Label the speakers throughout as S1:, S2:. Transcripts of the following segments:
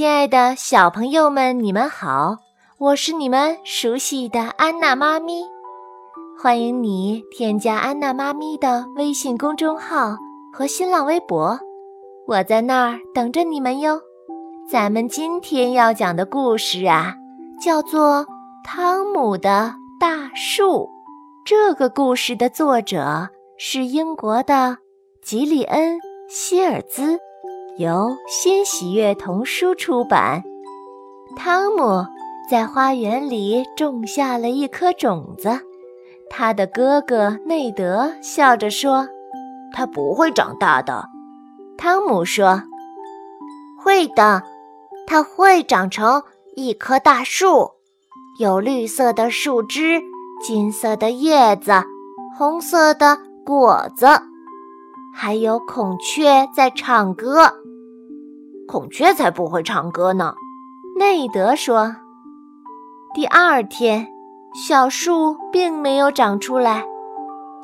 S1: 亲爱的小朋友们，你们好，我是你们熟悉的安娜妈咪，欢迎你添加安娜妈咪的微信公众号和新浪微博，我在那儿等着你们哟。咱们今天要讲的故事啊，叫做《汤姆的大树》。这个故事的作者是英国的吉里恩·希尔兹。由新喜悦童书出版。汤姆在花园里种下了一颗种子，他的哥哥内德笑着说：“
S2: 他不会长大的。”
S1: 汤姆说：“
S3: 会的，它会长成一棵大树，有绿色的树枝、金色的叶子、红色的果子，还有孔雀在唱歌。”
S2: 孔雀才不会唱歌呢，
S1: 内德说。第二天，小树并没有长出来。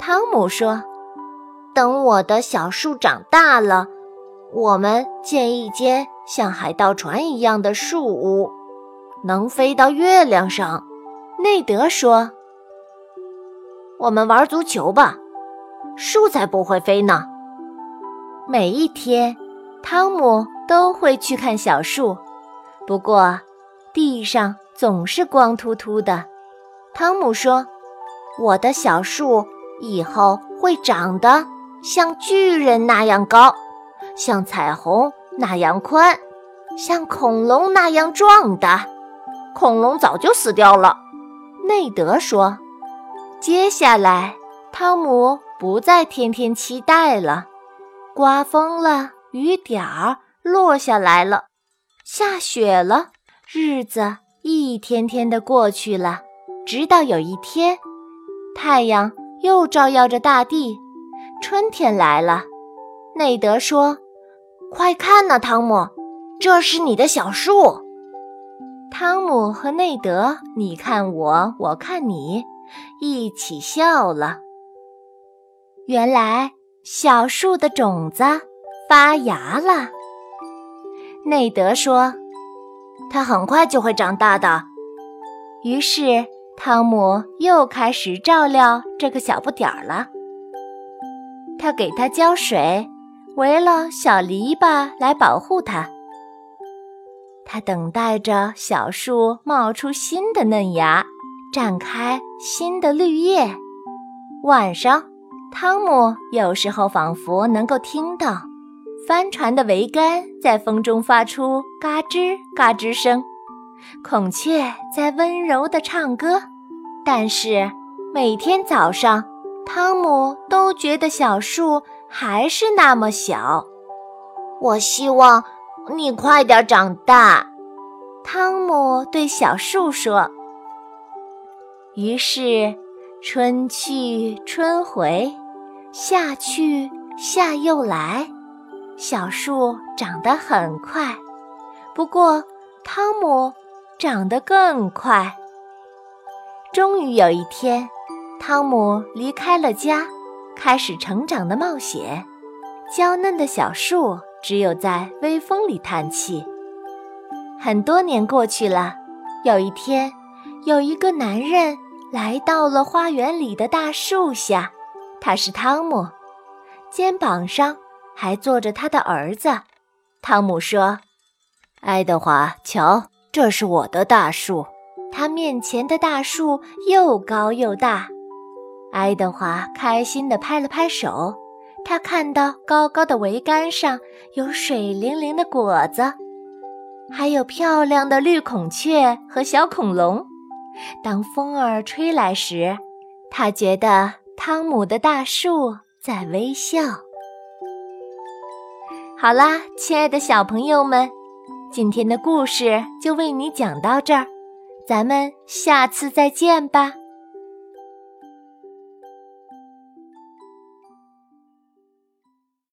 S1: 汤姆说：“
S3: 等我的小树长大了，我们建一间像海盗船一样的树屋，能飞到月亮上。”
S1: 内德说：“
S2: 我们玩足球吧，树才不会飞呢。”
S1: 每一天，汤姆。都会去看小树，不过地上总是光秃秃的。汤姆说：“
S3: 我的小树以后会长得像巨人那样高，像彩虹那样宽，像恐龙那样壮的。
S2: 恐龙早就死掉了。”
S1: 内德说。接下来，汤姆不再天天期待了。刮风了，雨点儿。落下来了，下雪了，日子一天天的过去了，直到有一天，太阳又照耀着大地，春天来了。内德说：“
S3: 快看呐，汤姆，这是你的小树。”
S1: 汤姆和内德，你看我，我看你，一起笑了。原来小树的种子发芽了。内德说：“
S2: 他很快就会长大的。”
S1: 于是汤姆又开始照料这个小不点儿了。他给它浇水，围了小篱笆来保护它。他等待着小树冒出新的嫩芽，展开新的绿叶。晚上，汤姆有时候仿佛能够听到。帆船的桅杆在风中发出嘎吱嘎吱声，孔雀在温柔地唱歌。但是每天早上，汤姆都觉得小树还是那么小。
S3: 我希望你快点长大，
S1: 汤姆对小树说。于是，春去春回，夏去夏又来。小树长得很快，不过汤姆长得更快。终于有一天，汤姆离开了家，开始成长的冒险。娇嫩的小树只有在微风里叹气。很多年过去了，有一天，有一个男人来到了花园里的大树下，他是汤姆，肩膀上。还坐着他的儿子，汤姆说：“
S2: 爱德华，瞧，这是我的大树。
S1: 他面前的大树又高又大。”爱德华开心地拍了拍手，他看到高高的桅杆上有水灵灵的果子，还有漂亮的绿孔雀和小恐龙。当风儿吹来时，他觉得汤姆的大树在微笑。好啦，亲爱的小朋友们，今天的故事就为你讲到这儿，咱们下次再见吧。